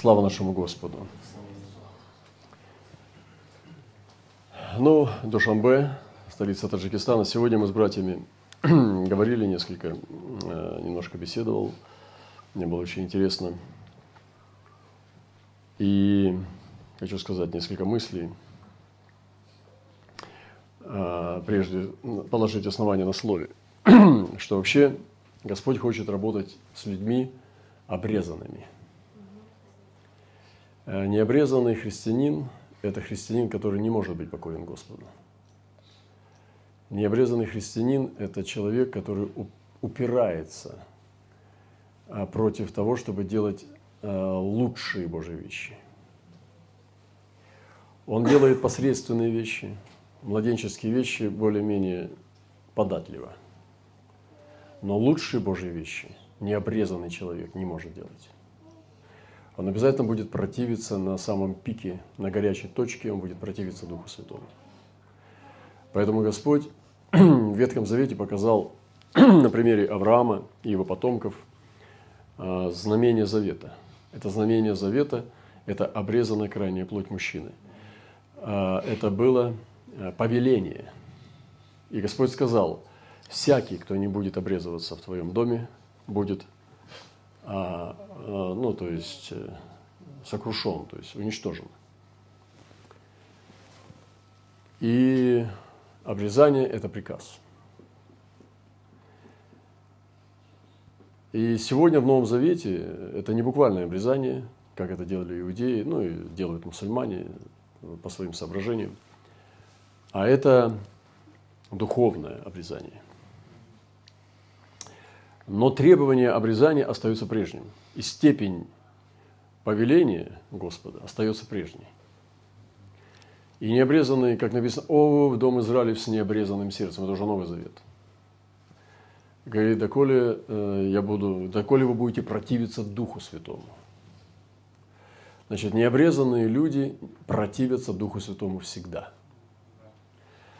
Слава нашему Господу. Ну, Душанбе, столица Таджикистана. Сегодня мы с братьями говорили несколько, э, немножко беседовал. Мне было очень интересно. И хочу сказать несколько мыслей. А, прежде положить основание на слове, что вообще Господь хочет работать с людьми обрезанными – необрезанный христианин – это христианин, который не может быть покорен Господу. Необрезанный христианин – это человек, который упирается а, против того, чтобы делать э, лучшие Божьи вещи. Он делает посредственные вещи, младенческие вещи более-менее податливо. Но лучшие Божьи вещи необрезанный человек не может делать он обязательно будет противиться на самом пике, на горячей точке, он будет противиться Духу Святому. Поэтому Господь в Ветхом Завете показал на примере Авраама и его потомков а, знамение завета. Это знамение завета – это обрезанная крайняя плоть мужчины. А, это было а, повеление. И Господь сказал, всякий, кто не будет обрезываться в твоем доме, будет а, а, ну, то есть э, сокрушен, то есть уничтожен. И обрезание – это приказ. И сегодня в Новом Завете это не буквальное обрезание, как это делали иудеи, ну и делают мусульмане по своим соображениям, а это духовное обрезание – но требования обрезания остаются прежним. И степень повеления Господа остается прежней. И необрезанный, как написано, «О, в дом Израилев с необрезанным сердцем». Это уже Новый Завет. Говорит, доколе, э, я буду, доколе вы будете противиться Духу Святому. Значит, необрезанные люди противятся Духу Святому всегда.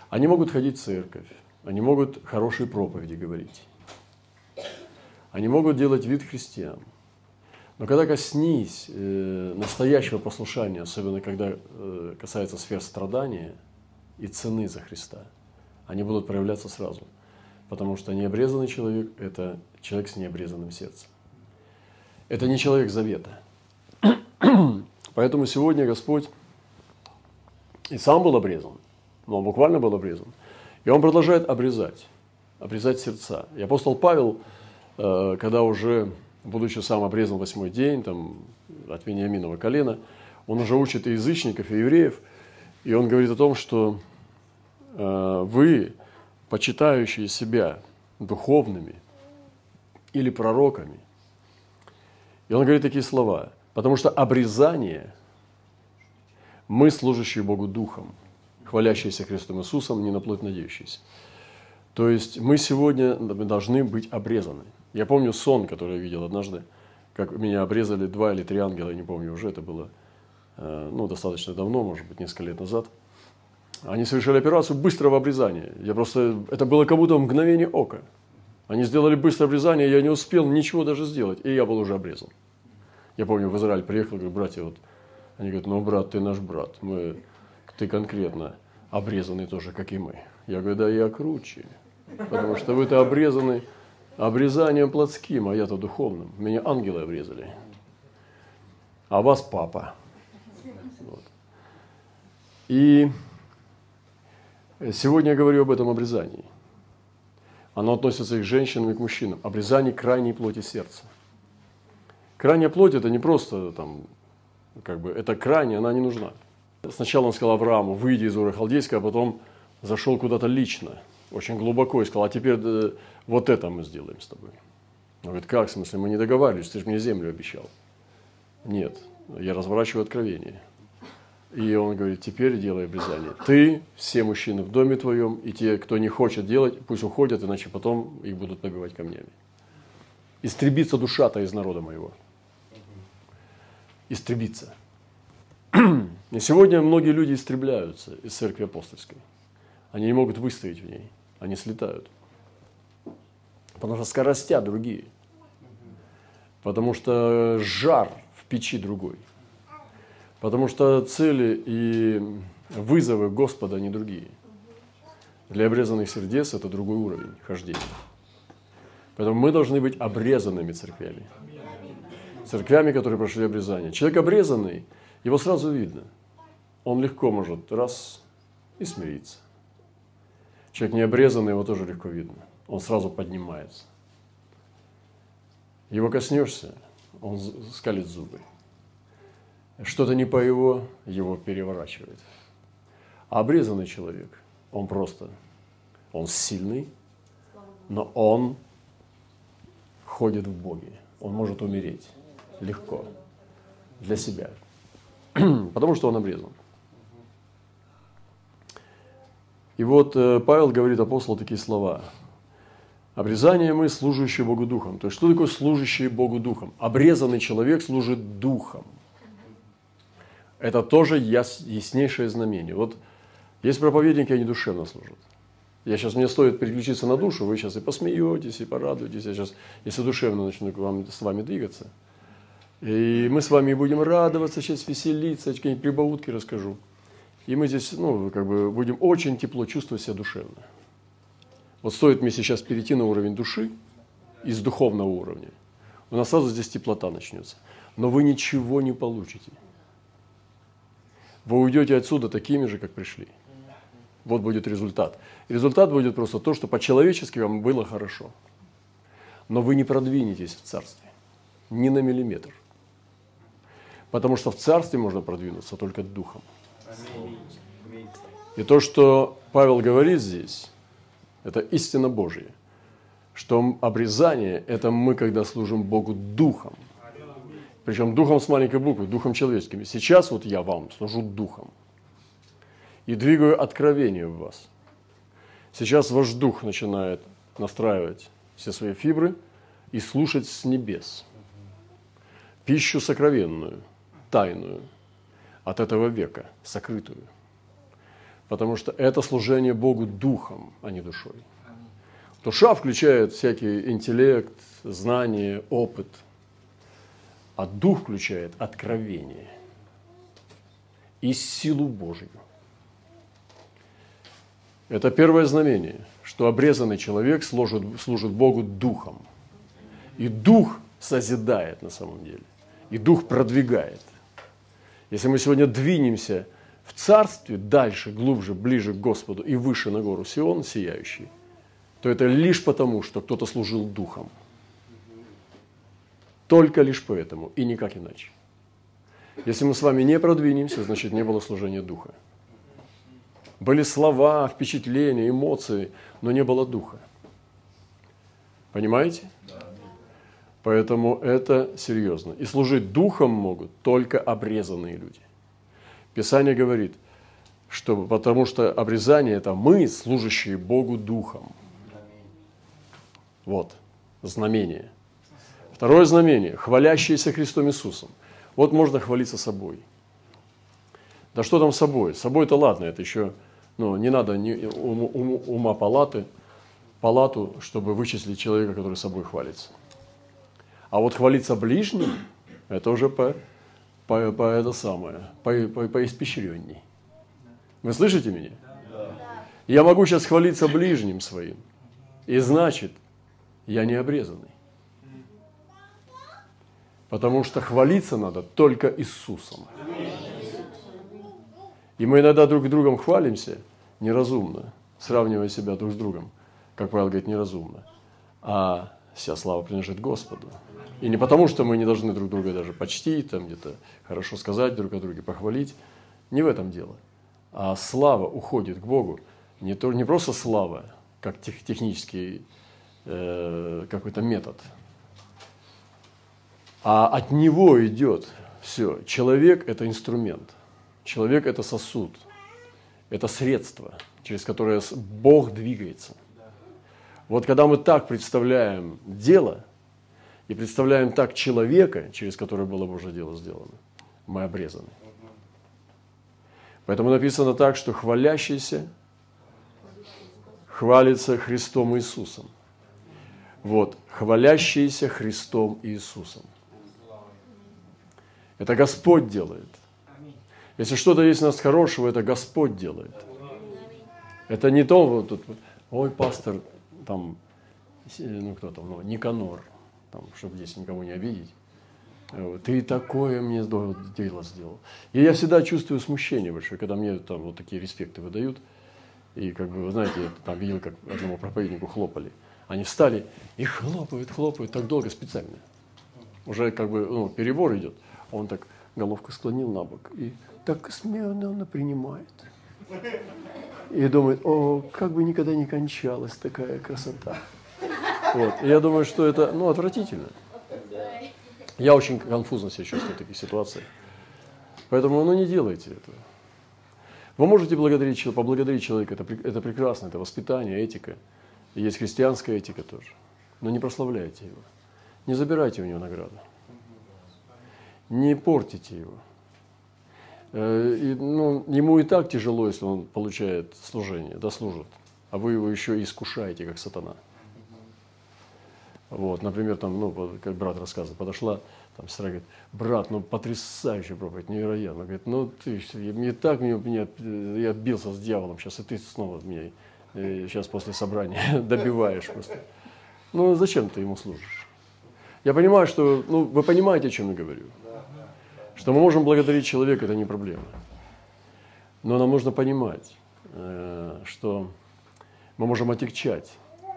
Они могут ходить в церковь, они могут хорошие проповеди говорить. Они могут делать вид христиан. Но когда коснись э, настоящего послушания, особенно когда э, касается сфер страдания и цены за Христа, они будут проявляться сразу. Потому что необрезанный человек – это человек с необрезанным сердцем. Это не человек завета. Поэтому сегодня Господь и сам был обрезан, но он буквально был обрезан. И он продолжает обрезать, обрезать сердца. И апостол Павел – когда уже, будучи сам обрезан восьмой день, там, от Вениаминова колена, он уже учит и язычников, и евреев, и он говорит о том, что э, вы, почитающие себя духовными или пророками, и он говорит такие слова, потому что обрезание, мы, служащие Богу Духом, хвалящиеся Христом Иисусом, не на плоть надеющиеся. То есть мы сегодня должны быть обрезаны – я помню сон, который я видел однажды, как меня обрезали два или три ангела, я не помню уже, это было э, ну, достаточно давно, может быть, несколько лет назад. Они совершили операцию быстрого обрезания. Я просто, это было как будто мгновение ока. Они сделали быстрое обрезание, я не успел ничего даже сделать, и я был уже обрезан. Я помню, в Израиль приехал, говорю, братья, вот, они говорят, ну, брат, ты наш брат, мы, ты конкретно обрезанный тоже, как и мы. Я говорю, да я круче, потому что вы-то обрезаны обрезанием плотским, а я-то духовным. Меня ангелы обрезали. А вас папа. Вот. И сегодня я говорю об этом обрезании. Оно относится и к женщинам, и к мужчинам. Обрезание крайней плоти сердца. Крайняя плоть – это не просто там, как бы, это крайняя, она не нужна. Сначала он сказал Аврааму, выйди из Ура Халдейска, а потом зашел куда-то лично – очень глубоко и сказал, а теперь э, вот это мы сделаем с тобой. Он говорит, как, в смысле, мы не договаривались, ты же мне землю обещал. Нет, я разворачиваю откровение. И он говорит, теперь делай обрезание. Ты, все мужчины в доме твоем, и те, кто не хочет делать, пусть уходят, иначе потом их будут набивать камнями. Истребится душа-то из народа моего. Истребится. И сегодня многие люди истребляются из церкви апостольской. Они не могут выстоять в ней они слетают. Потому что скоростя другие. Потому что жар в печи другой. Потому что цели и вызовы Господа не другие. Для обрезанных сердец это другой уровень хождения. Поэтому мы должны быть обрезанными церквями. Церквями, которые прошли обрезание. Человек обрезанный, его сразу видно. Он легко может раз и смириться. Человек не обрезанный, его тоже легко видно. Он сразу поднимается. Его коснешься, он скалит зубы. Что-то не по его, его переворачивает. А обрезанный человек, он просто, он сильный, но он ходит в Боге. Он может умереть легко для себя, потому что он обрезан. И вот э, Павел говорит апостолу такие слова. Обрезание мы, служащие Богу Духом. То есть, что такое служащие Богу Духом? Обрезанный человек служит Духом. Это тоже яс, яснейшее знамение. Вот есть проповедники, они душевно служат. Я сейчас, мне стоит переключиться на душу, вы сейчас и посмеетесь, и порадуетесь. Я сейчас, если душевно начну к вам, с вами двигаться. И мы с вами будем радоваться, сейчас веселиться, какие-нибудь прибаутки расскажу. И мы здесь, ну, как бы будем очень тепло чувствовать себя душевно. Вот стоит мне сейчас перейти на уровень души, из духовного уровня, у нас сразу здесь теплота начнется. Но вы ничего не получите. Вы уйдете отсюда такими же, как пришли. Вот будет результат. Результат будет просто то, что по-человечески вам было хорошо. Но вы не продвинетесь в царстве. Ни на миллиметр. Потому что в царстве можно продвинуться только духом. И то, что Павел говорит здесь, это истина Божья, что обрезание – это мы, когда служим Богу духом. Причем духом с маленькой буквы, духом человеческим. Сейчас вот я вам служу духом. И двигаю откровение в вас. Сейчас ваш дух начинает настраивать все свои фибры и слушать с небес. Пищу сокровенную, тайную – от этого века, сокрытую. Потому что это служение Богу духом, а не душой. Душа включает всякий интеллект, знание, опыт, а дух включает откровение и силу Божью. Это первое знамение, что обрезанный человек служит, служит Богу духом. И дух созидает на самом деле. И дух продвигает. Если мы сегодня двинемся в царстве дальше, глубже, ближе к Господу и выше на гору Сион сияющий, то это лишь потому, что кто-то служил духом. Только лишь поэтому и никак иначе. Если мы с вами не продвинемся, значит не было служения духа. Были слова, впечатления, эмоции, но не было духа. Понимаете? Поэтому это серьезно. И служить духом могут только обрезанные люди. Писание говорит, что потому что обрезание – это мы, служащие Богу духом. Вот, знамение. Второе знамение – хвалящиеся Христом Иисусом. Вот можно хвалиться собой. Да что там собой? Собой-то ладно, это еще, ну, не надо ни ума палаты, палату, чтобы вычислить человека, который собой хвалится. А вот хвалиться ближним, это уже по, по, по это самое, по, по, по испещренней. Вы слышите меня? Я могу сейчас хвалиться ближним своим. И значит, я не обрезанный. Потому что хвалиться надо только Иисусом. И мы иногда друг другом хвалимся неразумно, сравнивая себя друг с другом. Как Павел говорит, неразумно. А вся слава принадлежит Господу. И не потому, что мы не должны друг друга даже почтить, там где-то хорошо сказать друг о друге, похвалить. Не в этом дело. А слава уходит к Богу. Не, то, не просто слава, как тех, технический э, какой-то метод, а от него идет все. Человек – это инструмент. Человек – это сосуд. Это средство, через которое Бог двигается. Вот когда мы так представляем дело – и представляем так человека, через которое было Божье дело сделано, мы обрезаны. Поэтому написано так, что хвалящийся хвалится Христом Иисусом. Вот, хвалящийся Христом Иисусом. Это Господь делает. Если что-то есть у нас хорошего, это Господь делает. Это не то, вот тут, ой, пастор, там, ну кто там, ну, Никанор, там, чтобы здесь никого не обидеть. Ты такое мне дело сделал. И я всегда чувствую смущение большое, когда мне там вот такие респекты выдают. И как бы, вы знаете, я там видел, как одному проповеднику хлопали. Они встали и хлопают, хлопают так долго специально. Уже как бы ну, перебор идет. Он так головку склонил на бок и так смирно принимает. И думает, о, как бы никогда не кончалась такая красота. Вот. И я думаю, что это ну, отвратительно. Я очень конфузно себя чувствую в таких ситуациях. Поэтому ну, не делайте этого. Вы можете благодарить, поблагодарить человека, это, это прекрасно, это воспитание, этика. И есть христианская этика тоже. Но не прославляйте его. Не забирайте у него награду. Не портите его. Э, и, ну, ему и так тяжело, если он получает служение, дослужит. А вы его еще искушаете, как сатана. Вот, например, там, ну, как брат рассказывал, подошла там сестра говорит, брат, ну потрясающая проповедь, невероятно. Говорит, ну ты, мне так, мне, мне, я бился с дьяволом сейчас, и ты снова меня сейчас э, после собрания добиваешь просто. Ну зачем ты ему служишь? Я понимаю, что, ну вы понимаете, о чем я говорю. Что мы можем благодарить человека, это не проблема. Но нам нужно понимать, э, что мы можем отягчать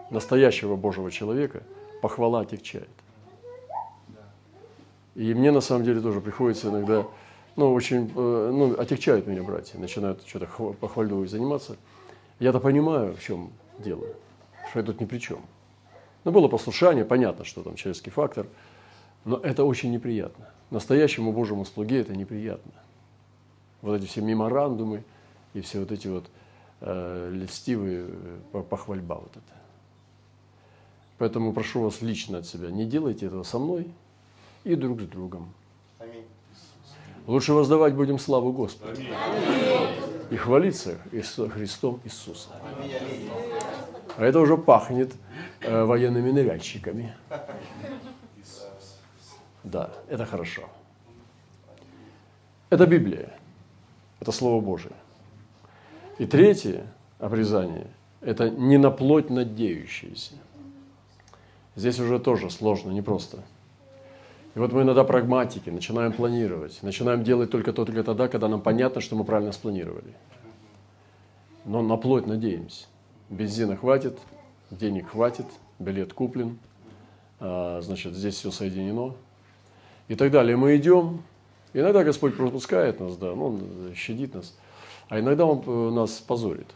настоящего Божьего человека, похвала отягчает. И мне на самом деле тоже приходится иногда, ну, очень, э, ну, отягчают меня братья, начинают что-то похвалю заниматься. Я-то понимаю, в чем дело, что я тут ни при чем. Ну, было послушание, понятно, что там человеческий фактор, но это очень неприятно. Настоящему Божьему слуге это неприятно. Вот эти все меморандумы и все вот эти вот э, льстивые э, похвальба вот это. Поэтому прошу вас лично от себя, не делайте этого со мной, и друг с другом. Лучше воздавать будем славу Господу. И хвалиться Христом Иисуса. А это уже пахнет э, военными ныряльщиками. Да, это хорошо. Это Библия. Это Слово Божие. И третье обрезание – это не на плоть надеющиеся. Здесь уже тоже сложно, непросто. просто. И вот мы иногда прагматики, начинаем планировать, начинаем делать только то, только тогда, когда нам понятно, что мы правильно спланировали. Но на плоть надеемся. Бензина хватит, денег хватит, билет куплен, а, значит, здесь все соединено. И так далее. Мы идем, иногда Господь пропускает нас, да, ну, Он щадит нас, а иногда Он э, нас позорит.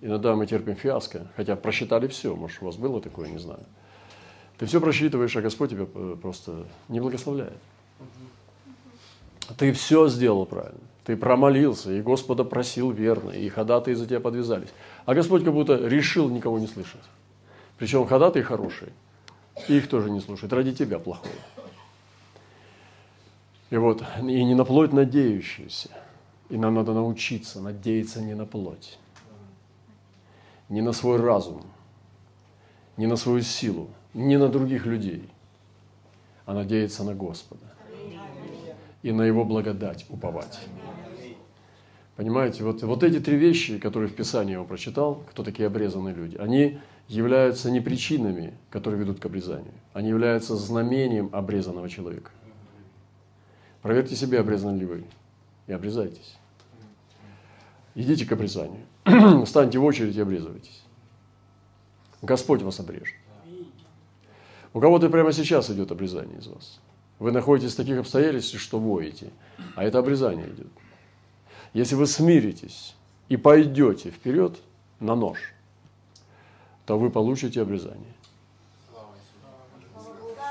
Иногда мы терпим фиаско, хотя просчитали все, может, у вас было такое, не знаю. Ты все просчитываешь, а Господь тебя э, просто не благословляет. Ты все сделал правильно. Ты промолился, и Господа просил верно, и ходатые за тебя подвязались. А Господь как будто решил никого не слышать. Причем ходатые хорошие, их тоже не слушает. Ради тебя плохое. И вот, и не на плоть надеющиеся. И нам надо научиться надеяться не на плоть, не на свой разум, не на свою силу, не на других людей, а надеяться на Господа и на Его благодать уповать. Понимаете, вот, вот эти три вещи, которые в Писании я прочитал, кто такие обрезанные люди, они являются не причинами, которые ведут к обрезанию. Они являются знамением обрезанного человека. Проверьте себя, обрезаны ли вы, и обрезайтесь. Идите к обрезанию. Встаньте в очередь и обрезывайтесь. Господь вас обрежет. У кого-то прямо сейчас идет обрезание из вас. Вы находитесь в таких обстоятельствах, что воете, а это обрезание идет. Если вы смиритесь и пойдете вперед на нож, то вы получите обрезание.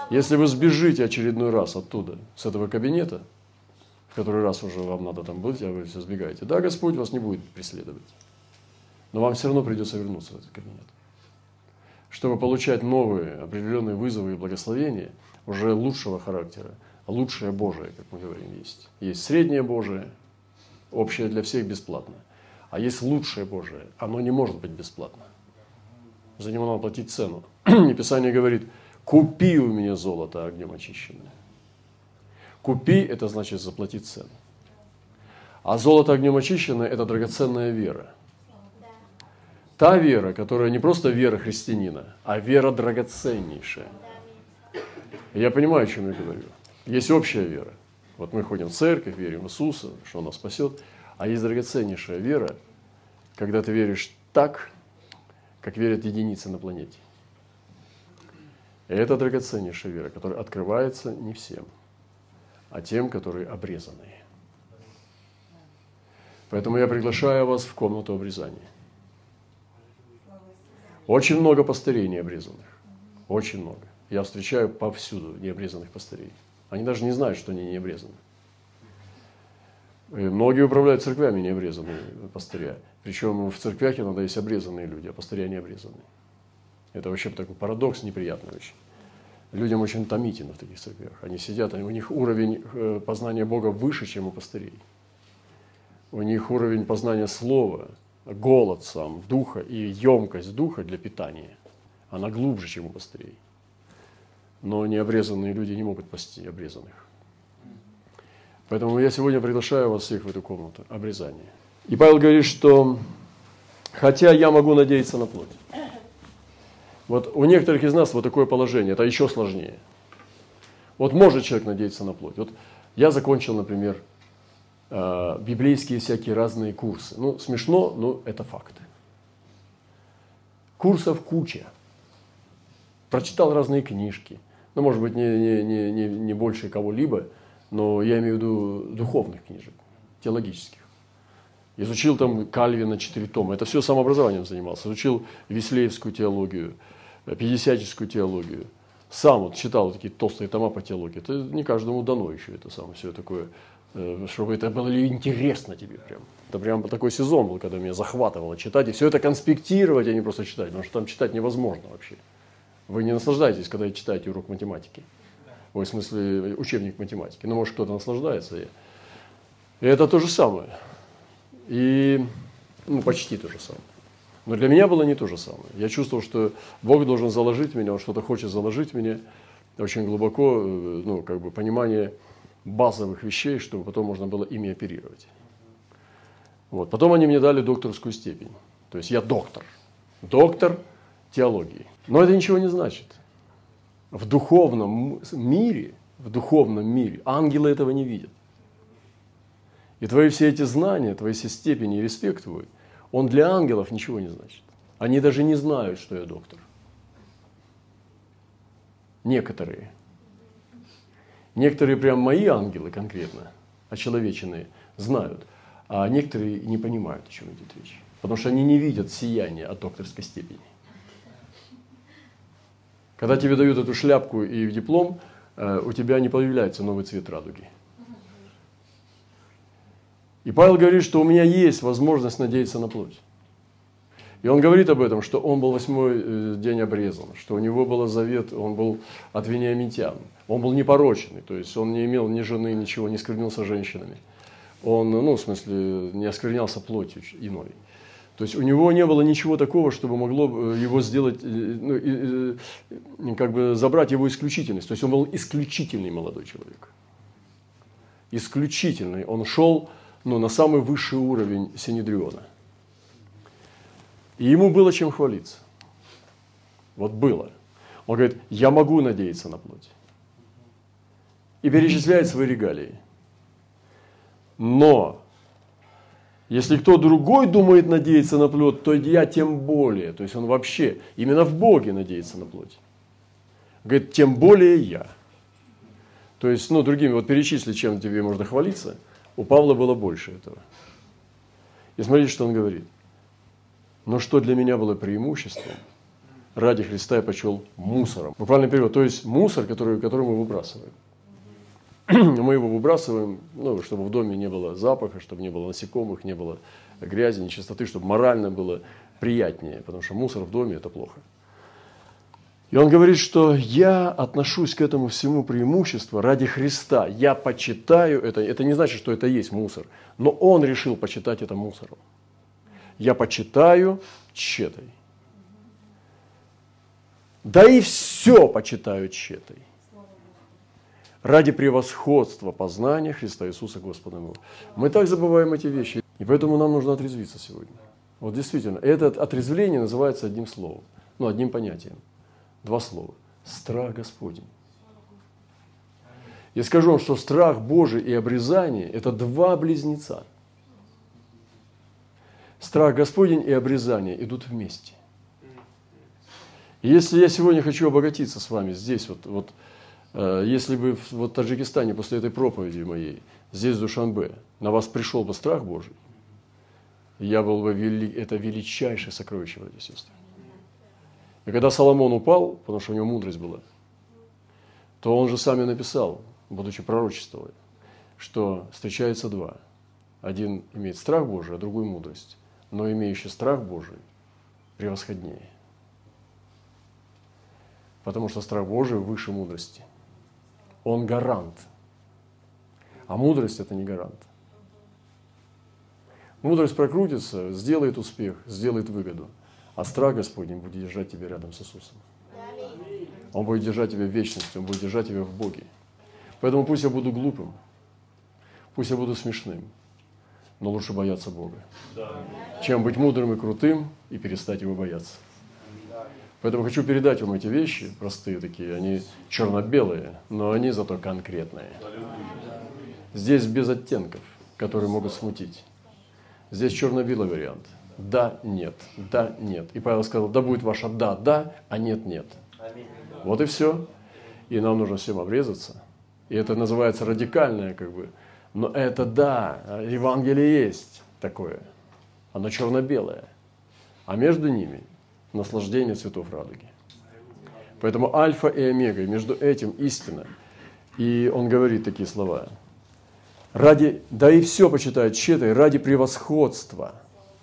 Если вы сбежите очередной раз оттуда, с этого кабинета, в который раз уже вам надо там быть, а вы все сбегаете, да, Господь вас не будет преследовать. Но вам все равно придется вернуться в этот кабинет чтобы получать новые определенные вызовы и благословения уже лучшего характера, лучшее Божие, как мы говорим, есть. Есть среднее Божие, общее для всех бесплатно. А есть лучшее Божие, оно не может быть бесплатно. За него надо платить цену. И Писание говорит, купи у меня золото огнем очищенное. Купи – это значит заплатить цену. А золото огнем очищенное – это драгоценная вера. Та вера, которая не просто вера христианина, а вера драгоценнейшая. Я понимаю, о чем я говорю. Есть общая вера. Вот мы ходим в церковь, верим в Иисуса, что Он нас спасет. А есть драгоценнейшая вера, когда ты веришь так, как верят единицы на планете. Это драгоценнейшая вера, которая открывается не всем, а тем, которые обрезанные. Поэтому я приглашаю вас в комнату обрезания. Очень много пастырей необрезанных. Очень много. Я встречаю повсюду необрезанных пастырей. Они даже не знают, что они не обрезаны. И многие управляют церквями необрезанные пастыря. Причем в церквях иногда есть обрезанные люди, а пастыря не обрезанные. Это вообще такой парадокс неприятный очень. Людям очень томительно в таких церквях. Они сидят, у них уровень э, познания Бога выше, чем у пастырей. У них уровень познания Слова, голод сам, духа и емкость духа для питания, она глубже, чем у пастырей. Но необрезанные люди не могут пасти обрезанных. Поэтому я сегодня приглашаю вас всех в эту комнату обрезания. И Павел говорит, что хотя я могу надеяться на плоть. Вот у некоторых из нас вот такое положение, это еще сложнее. Вот может человек надеяться на плоть. Вот я закончил, например, э, библейские всякие разные курсы. Ну, смешно, но это факты. Курсов куча. Прочитал разные книжки. Ну, может быть, не, не, не, не, не больше кого-либо, но я имею в виду духовных книжек, теологических. Изучил там Кальвина четыре тома. Это все самообразованием занимался. Изучил Веслеевскую теологию, пятидесятническую теологию. Сам вот читал такие толстые тома по теологии. Это не каждому дано еще это самое все такое, э, чтобы это было интересно тебе прям. Это прям такой сезон был, когда меня захватывало читать. И все это конспектировать, а не просто читать. Потому что там читать невозможно вообще. Вы не наслаждаетесь, когда читаете урок математики. Ой, в смысле, учебник математики. Ну, может, кто-то наслаждается. И это то же самое. И ну, почти то же самое. Но для меня было не то же самое. Я чувствовал, что Бог должен заложить меня, Он что-то хочет заложить меня очень глубоко, э, ну, как бы понимание базовых вещей, чтобы потом можно было ими оперировать. Вот. Потом они мне дали докторскую степень. То есть я доктор. Доктор теологии. Но это ничего не значит в духовном мире, в духовном мире, ангелы этого не видят. И твои все эти знания, твои все степени и респект твой, он для ангелов ничего не значит. Они даже не знают, что я доктор. Некоторые. Некоторые прям мои ангелы конкретно, очеловеченные, знают, а некоторые не понимают, о чем идет речь. Потому что они не видят сияния от докторской степени. Когда тебе дают эту шляпку и диплом, э, у тебя не появляется новый цвет радуги. И Павел говорит, что у меня есть возможность надеяться на плоть. И он говорит об этом, что он был восьмой э, день обрезан, что у него был завет, он был от вениамитян. Он был непорочный, то есть он не имел ни жены, ничего, не скрывнился женщинами. Он, ну, в смысле, не осквернялся плотью иной. То есть у него не было ничего такого, чтобы могло э, его сделать, э, ну, как бы забрать его исключительность. То есть он был исключительный молодой человек. Исключительный. Он шел ну, на самый высший уровень Синедриона. И ему было чем хвалиться. Вот было. Он говорит, я могу надеяться на плоть. И перечисляет свои регалии. Но если кто другой думает надеяться на плоть, то я тем более. То есть он вообще именно в Боге надеется на плоть. Говорит, тем более я. То есть, ну, другими, вот перечисли, чем тебе можно хвалиться. У Павла было больше этого. И смотрите, что он говорит. Но что для меня было преимуществом, ради Христа я почел мусором. Буквально перевод. То есть мусор, который, который мы выбрасываем. мы его выбрасываем, ну, чтобы в доме не было запаха, чтобы не было насекомых, не было грязи, нечистоты, чтобы морально было приятнее, потому что мусор в доме – это плохо. И он говорит, что я отношусь к этому всему преимуществу ради Христа. Я почитаю это. Это не значит, что это есть мусор. Но он решил почитать это мусором. Я почитаю тщетой. Да и все почитаю тщетой ради превосходства познания Христа Иисуса Господа моего. Мы так забываем эти вещи, и поэтому нам нужно отрезвиться сегодня. Вот действительно, это отрезвление называется одним словом, ну, одним понятием. Два слова. Страх Господень. Я скажу вам, что страх Божий и обрезание – это два близнеца. Страх Господень и обрезание идут вместе. Если я сегодня хочу обогатиться с вами здесь, вот, вот э, если бы вот в Таджикистане после этой проповеди моей, здесь в Душанбе, на вас пришел бы страх Божий, я был бы вели, это величайшее сокровище, братья и сестры. И когда Соломон упал, потому что у него мудрость была, то он же сам и написал, будучи пророчествовал, что встречаются два. Один имеет страх Божий, а другой мудрость. Но имеющий страх Божий превосходнее. Потому что страх Божий выше мудрости. Он гарант. А мудрость – это не гарант. Мудрость прокрутится, сделает успех, сделает выгоду. А страх Господень будет держать тебя рядом с Иисусом. Он будет держать тебя в вечности, Он будет держать тебя в Боге. Поэтому пусть я буду глупым, пусть я буду смешным, но лучше бояться Бога, чем быть мудрым и крутым и перестать Его бояться. Поэтому хочу передать вам эти вещи, простые такие, они черно-белые, но они зато конкретные. Здесь без оттенков, которые могут смутить. Здесь черно-белый вариант. Да, нет, да, нет. И Павел сказал, да будет ваше да, да, а нет, нет. Вот и все. И нам нужно всем обрезаться. И это называется радикальное, как бы. Но это да, Евангелие есть такое. Оно черно-белое. А между ними наслаждение цветов радуги. Поэтому альфа и омега, и между этим истина. И он говорит такие слова. Ради, да и все почитает тщетой, ради превосходства,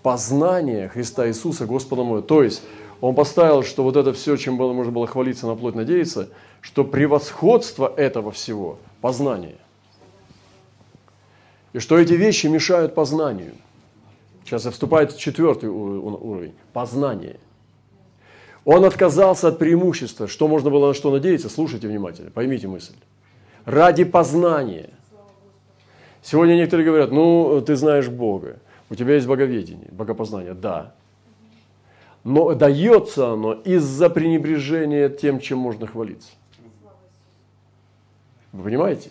познания Христа Иисуса Господа моего. То есть, он поставил, что вот это все, чем было, можно было хвалиться, на плоть надеяться, что превосходство этого всего – познание. И что эти вещи мешают познанию. Сейчас вступает четвертый уровень – познание – он отказался от преимущества. Что можно было на что надеяться? Слушайте внимательно, поймите мысль. Ради познания. Сегодня некоторые говорят, ну, ты знаешь Бога, у тебя есть боговедение, богопознание. Да. Но дается оно из-за пренебрежения тем, чем можно хвалиться. Вы понимаете?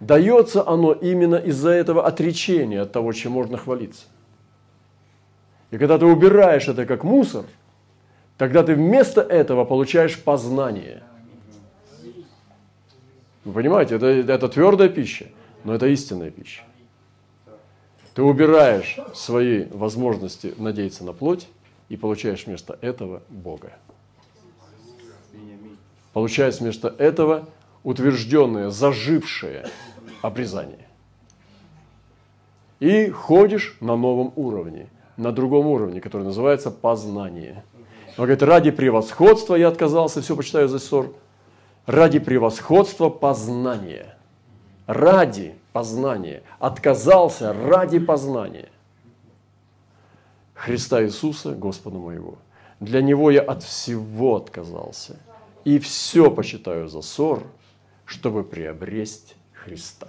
Дается оно именно из-за этого отречения от того, чем можно хвалиться. И когда ты убираешь это как мусор – Тогда ты вместо этого получаешь познание. Вы понимаете, это, это твердая пища, но это истинная пища. Ты убираешь свои возможности надеяться на плоть и получаешь вместо этого Бога. Получаешь вместо этого утвержденное, зажившее обрезание. И ходишь на новом уровне, на другом уровне, который называется познание – он говорит, ради превосходства я отказался, все почитаю за ссор. Ради превосходства познания. Ради познания. Отказался ради познания. Христа Иисуса, Господа моего. Для Него я от всего отказался. И все почитаю за ссор, чтобы приобрести Христа.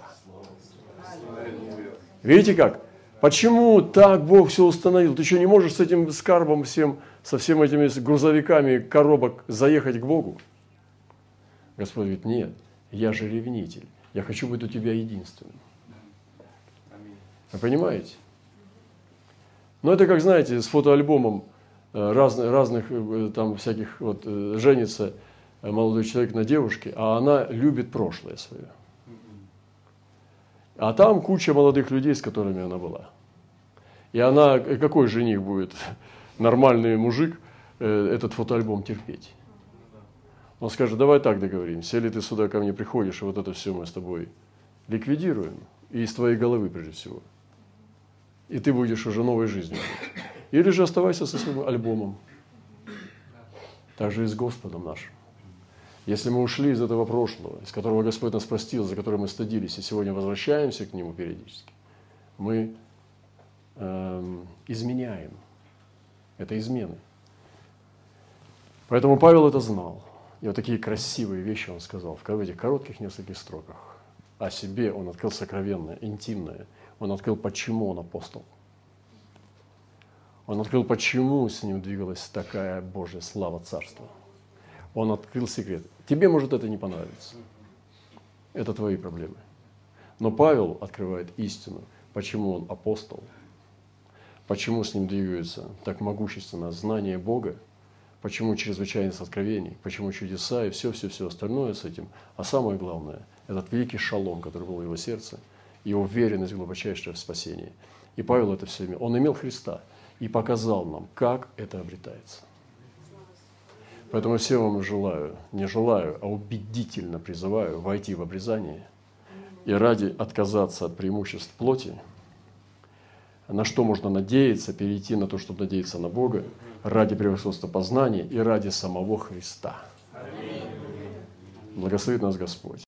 Видите как? Почему так Бог все установил? Ты что, не можешь с этим скарбом всем со всеми этими грузовиками коробок заехать к Богу? Господь говорит, нет, я же ревнитель, я хочу быть у тебя единственным. Вы понимаете? Но это как, знаете, с фотоальбомом э, разных, разных э, там всяких, вот, э, женится молодой человек на девушке, а она любит прошлое свое. А там куча молодых людей, с которыми она была. И она, какой жених будет? нормальный мужик э, этот фотоальбом терпеть. Он скажет, давай так договоримся, или ты сюда ко мне приходишь, и вот это все мы с тобой ликвидируем, и из твоей головы прежде всего. И ты будешь уже новой жизнью. Или же оставайся со своим альбомом. Так же и с Господом нашим. Если мы ушли из этого прошлого, из которого Господь нас простил, за которое мы стыдились, и сегодня возвращаемся к Нему периодически, мы эм, изменяем это измены. Поэтому Павел это знал. И вот такие красивые вещи он сказал в этих коротких нескольких строках. о себе, он открыл сокровенное, интимное. Он открыл, почему он апостол. Он открыл, почему с ним двигалась такая Божья слава Царства. Он открыл секрет. Тебе может это не понравиться. Это твои проблемы. Но Павел открывает истину, почему он апостол, почему с ним двигаются так могущественно знание Бога, почему чрезвычайность откровений, почему чудеса и все-все-все остальное с этим. А самое главное, этот великий шалом, который был в его сердце, и уверенность глубочайшая в спасении. И Павел это все имел. Он имел Христа и показал нам, как это обретается. Поэтому всем вам желаю, не желаю, а убедительно призываю войти в обрезание и ради отказаться от преимуществ плоти, на что можно надеяться, перейти на то, чтобы надеяться на Бога, ради превосходства познания и ради самого Христа. Благословит нас Господь.